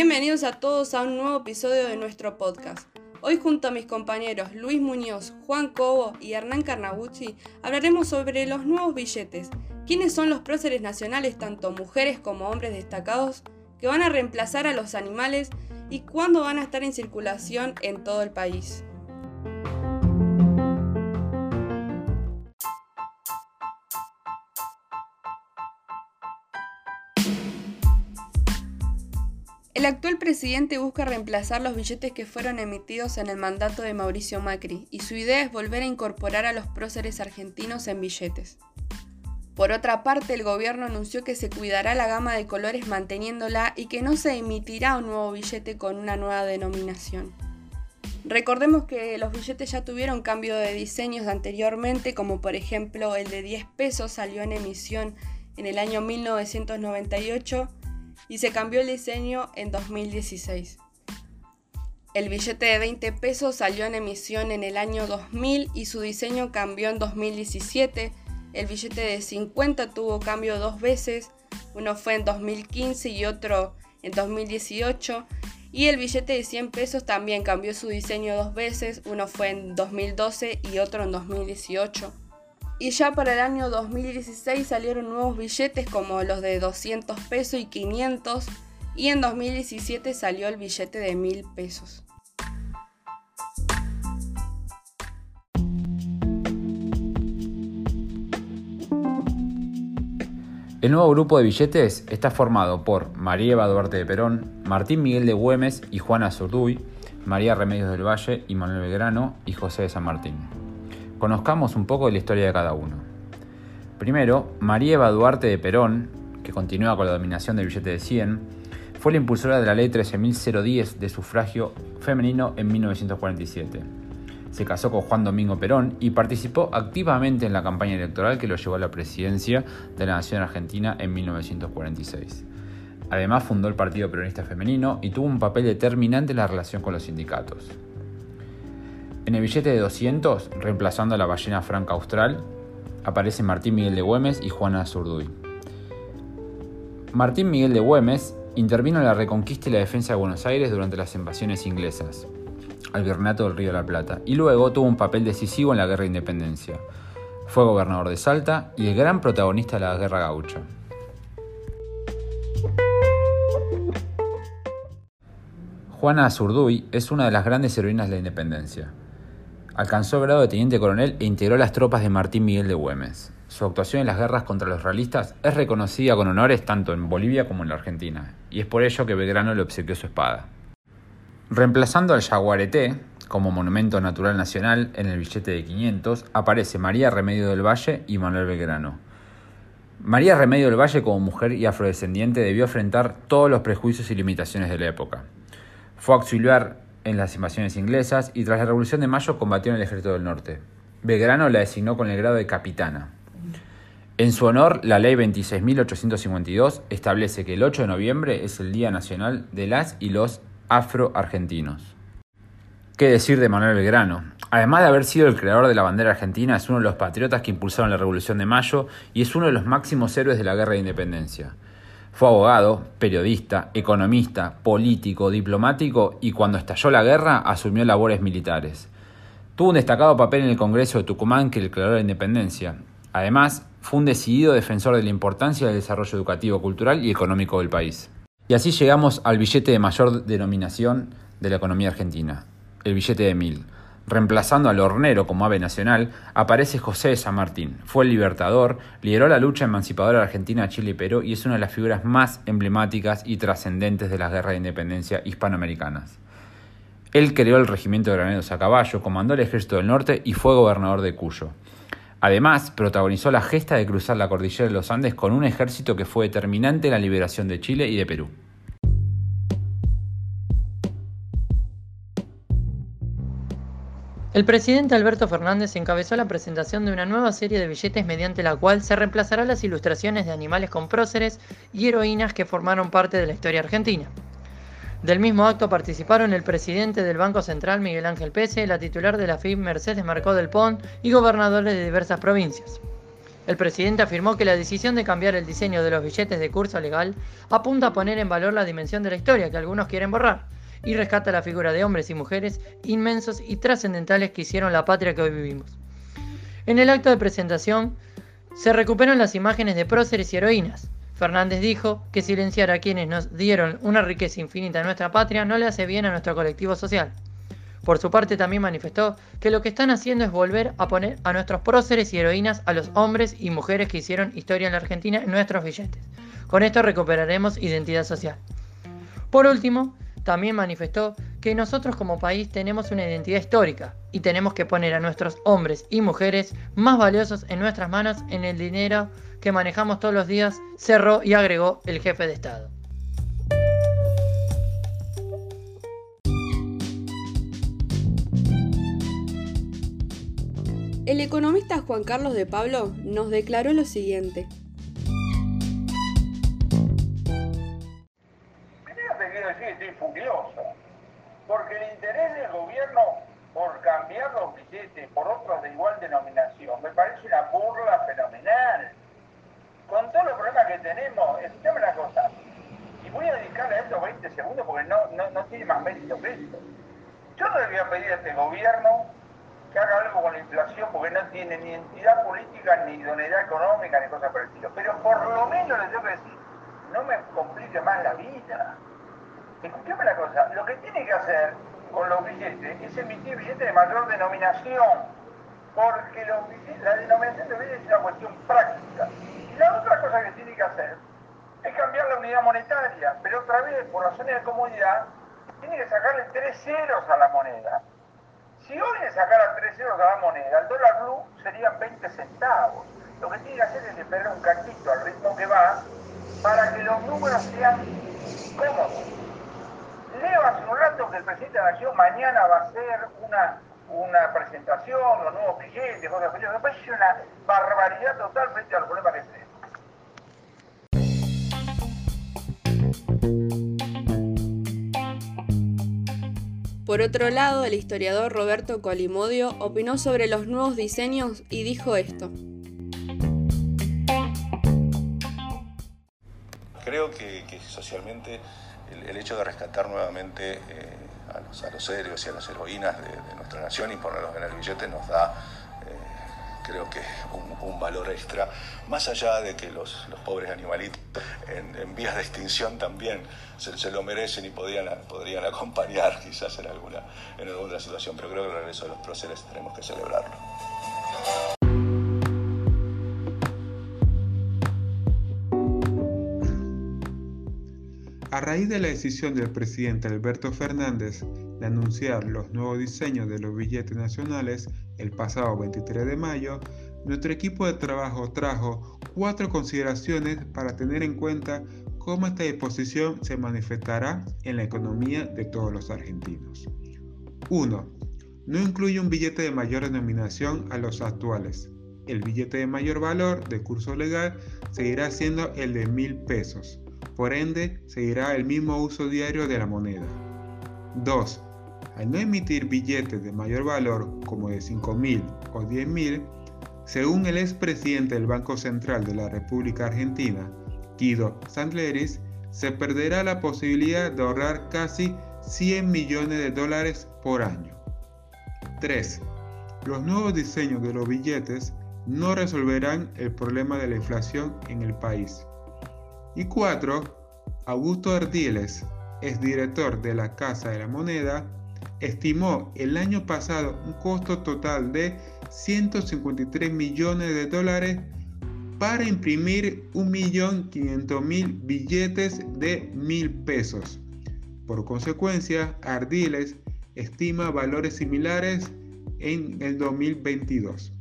Bienvenidos a todos a un nuevo episodio de nuestro podcast. Hoy junto a mis compañeros Luis Muñoz, Juan Cobo y Hernán Carnabucci hablaremos sobre los nuevos billetes. ¿Quiénes son los próceres nacionales, tanto mujeres como hombres destacados, que van a reemplazar a los animales y cuándo van a estar en circulación en todo el país? El actual presidente busca reemplazar los billetes que fueron emitidos en el mandato de Mauricio Macri y su idea es volver a incorporar a los próceres argentinos en billetes. Por otra parte, el gobierno anunció que se cuidará la gama de colores manteniéndola y que no se emitirá un nuevo billete con una nueva denominación. Recordemos que los billetes ya tuvieron cambio de diseños anteriormente, como por ejemplo el de 10 pesos salió en emisión en el año 1998 y se cambió el diseño en 2016. El billete de 20 pesos salió en emisión en el año 2000 y su diseño cambió en 2017. El billete de 50 tuvo cambio dos veces, uno fue en 2015 y otro en 2018. Y el billete de 100 pesos también cambió su diseño dos veces, uno fue en 2012 y otro en 2018. Y ya para el año 2016 salieron nuevos billetes como los de 200 pesos y 500 y en 2017 salió el billete de 1000 pesos. El nuevo grupo de billetes está formado por María Eva Duarte de Perón, Martín Miguel de Güemes y Juana Zurduy, María Remedios del Valle y Manuel Belgrano y José de San Martín. Conozcamos un poco de la historia de cada uno. Primero, María Eva Duarte de Perón, que continúa con la dominación del billete de 100, fue la impulsora de la ley 13.010 de sufragio femenino en 1947. Se casó con Juan Domingo Perón y participó activamente en la campaña electoral que lo llevó a la presidencia de la Nación Argentina en 1946. Además fundó el Partido Peronista Femenino y tuvo un papel determinante en la relación con los sindicatos. En el billete de 200, reemplazando a la ballena franca austral, aparecen Martín Miguel de Güemes y Juana Zurduy. Martín Miguel de Güemes intervino en la reconquista y la defensa de Buenos Aires durante las invasiones inglesas al Virreinato del Río de la Plata y luego tuvo un papel decisivo en la Guerra de Independencia. Fue gobernador de Salta y el gran protagonista de la Guerra Gaucha. Juana Azurduy es una de las grandes heroínas de la independencia. Alcanzó el grado de teniente coronel e integró las tropas de Martín Miguel de Güemes. Su actuación en las guerras contra los realistas es reconocida con honores tanto en Bolivia como en la Argentina, y es por ello que Belgrano le obsequió su espada. Reemplazando al jaguareté como monumento natural nacional en el billete de 500, aparece María Remedio del Valle y Manuel Belgrano. María Remedio del Valle como mujer y afrodescendiente debió enfrentar todos los prejuicios y limitaciones de la época. Fue auxiliar en las invasiones inglesas y tras la Revolución de Mayo combatió en el Ejército del Norte. Belgrano la designó con el grado de capitana. En su honor, la Ley 26.852 establece que el 8 de noviembre es el Día Nacional de las y los Afroargentinos. ¿Qué decir de Manuel Belgrano? Además de haber sido el creador de la bandera argentina, es uno de los patriotas que impulsaron la Revolución de Mayo y es uno de los máximos héroes de la Guerra de Independencia. Fue abogado, periodista, economista, político, diplomático y cuando estalló la guerra asumió labores militares. Tuvo un destacado papel en el Congreso de Tucumán que declaró la independencia. Además, fue un decidido defensor de la importancia del desarrollo educativo, cultural y económico del país. Y así llegamos al billete de mayor denominación de la economía argentina, el billete de mil. Reemplazando al hornero como ave nacional, aparece José de San Martín. Fue el libertador, lideró la lucha emancipadora Argentina, Chile y Perú y es una de las figuras más emblemáticas y trascendentes de las guerras de independencia hispanoamericanas. Él creó el regimiento de graneros a caballo, comandó el ejército del norte y fue gobernador de Cuyo. Además, protagonizó la gesta de cruzar la cordillera de los Andes con un ejército que fue determinante en la liberación de Chile y de Perú. El presidente Alberto Fernández encabezó la presentación de una nueva serie de billetes mediante la cual se reemplazará las ilustraciones de animales con próceres y heroínas que formaron parte de la historia argentina. Del mismo acto participaron el presidente del Banco Central Miguel Ángel Pese, la titular de la FIB Mercedes Marcó del Pont y gobernadores de diversas provincias. El presidente afirmó que la decisión de cambiar el diseño de los billetes de curso legal apunta a poner en valor la dimensión de la historia que algunos quieren borrar y rescata la figura de hombres y mujeres inmensos y trascendentales que hicieron la patria que hoy vivimos. En el acto de presentación se recuperan las imágenes de próceres y heroínas. Fernández dijo que silenciar a quienes nos dieron una riqueza infinita a nuestra patria no le hace bien a nuestro colectivo social. Por su parte también manifestó que lo que están haciendo es volver a poner a nuestros próceres y heroínas a los hombres y mujeres que hicieron historia en la Argentina en nuestros billetes. Con esto recuperaremos identidad social. Por último, también manifestó que nosotros como país tenemos una identidad histórica y tenemos que poner a nuestros hombres y mujeres más valiosos en nuestras manos en el dinero que manejamos todos los días, cerró y agregó el jefe de Estado. El economista Juan Carlos de Pablo nos declaró lo siguiente. Porque el interés del gobierno por cambiar los billetes por otros de igual denominación me parece una burla fenomenal. Con todos los problemas que tenemos, escúchame una cosa, y voy a dedicarle a esto 20 segundos porque no, no, tiene más mérito que esto. Yo no le voy a pedir a este gobierno que haga algo con la inflación porque no tiene ni entidad política, ni idoneidad económica, ni cosas por el estilo. Pero por lo menos le tengo que decir, no me complique más la vida. Escúchame la cosa, lo que tiene que hacer con los billetes es emitir billetes de mayor denominación, porque la denominación de billetes es una cuestión práctica. Y la otra cosa que tiene que hacer es cambiar la unidad monetaria, pero otra vez, por razones de comodidad, tiene que sacarle tres ceros a la moneda. Si hoy le sacara tres ceros a la moneda, el dólar blue serían 20 centavos. Lo que tiene que hacer es esperar un cachito al ritmo que va para que los números sean cómodos. Leo hace un rato que el presidente de la Nación mañana va a hacer una, una presentación, los nuevos billetes, cosas así. Me parece una barbaridad total frente al problema que tenemos. Por otro lado, el historiador Roberto Colimodio opinó sobre los nuevos diseños y dijo esto. Creo que, que socialmente el, hecho de rescatar nuevamente eh, a, los, a, los, héroes y a las heroínas de, nuestra nación y ponerlos en el billete nos da, eh, creo que, un, valor extra, más allá de que los, pobres animalitos en, vías de extinción también se, lo merecen y podrían, podrían acompañar quizás en alguna, en alguna situación, pero creo que el regreso de los próceres tenemos que celebrarlo. Raíz de la decisión del presidente Alberto Fernández de anunciar los nuevos diseños de los billetes nacionales el pasado 23 de mayo, nuestro equipo de trabajo trajo cuatro consideraciones para tener en cuenta cómo esta disposición se manifestará en la economía de todos los argentinos. 1. No incluye un billete de mayor denominación a los actuales. El billete de mayor valor de curso legal seguirá siendo el de mil pesos por ende, seguirá el mismo uso diario de la moneda. 2. Al no emitir billetes de mayor valor como de 5.000 o 10.000, según el expresidente del Banco Central de la República Argentina, Guido Sandleris, se perderá la posibilidad de ahorrar casi 100 millones de dólares por año. 3. Los nuevos diseños de los billetes no resolverán el problema de la inflación en el país. Y 4. Augusto Ardiles, exdirector de la Casa de la Moneda, estimó el año pasado un costo total de 153 millones de dólares para imprimir 1.500.000 billetes de 1.000 pesos. Por consecuencia, Ardiles estima valores similares en el 2022.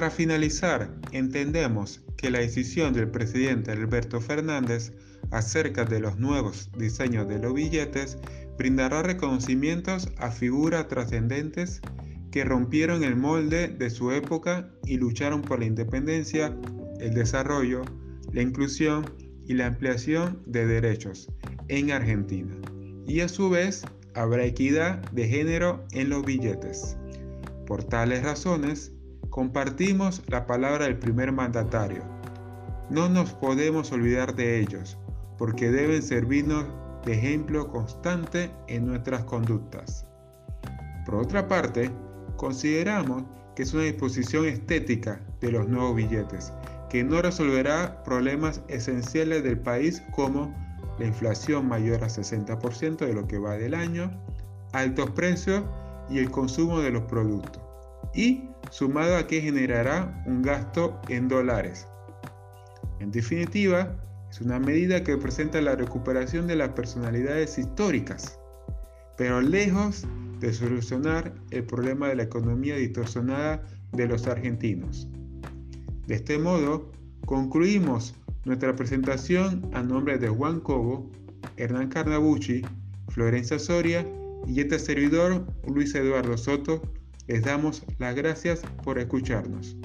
Para finalizar, entendemos que la decisión del presidente Alberto Fernández acerca de los nuevos diseños de los billetes brindará reconocimientos a figuras trascendentes que rompieron el molde de su época y lucharon por la independencia, el desarrollo, la inclusión y la ampliación de derechos en Argentina. Y a su vez habrá equidad de género en los billetes. Por tales razones, compartimos la palabra del primer mandatario. No nos podemos olvidar de ellos, porque deben servirnos de ejemplo constante en nuestras conductas. Por otra parte, consideramos que es una disposición estética de los nuevos billetes, que no resolverá problemas esenciales del país como la inflación mayor a 60% de lo que va del año, altos precios y el consumo de los productos, y sumado a que generará un gasto en dólares. En definitiva, es una medida que presenta la recuperación de las personalidades históricas, pero lejos de solucionar el problema de la economía distorsionada de los argentinos. De este modo, concluimos nuestra presentación a nombre de Juan Cobo, Hernán Carnabucci, Florencia Soria y este servidor Luis Eduardo Soto. Les damos las gracias por escucharnos.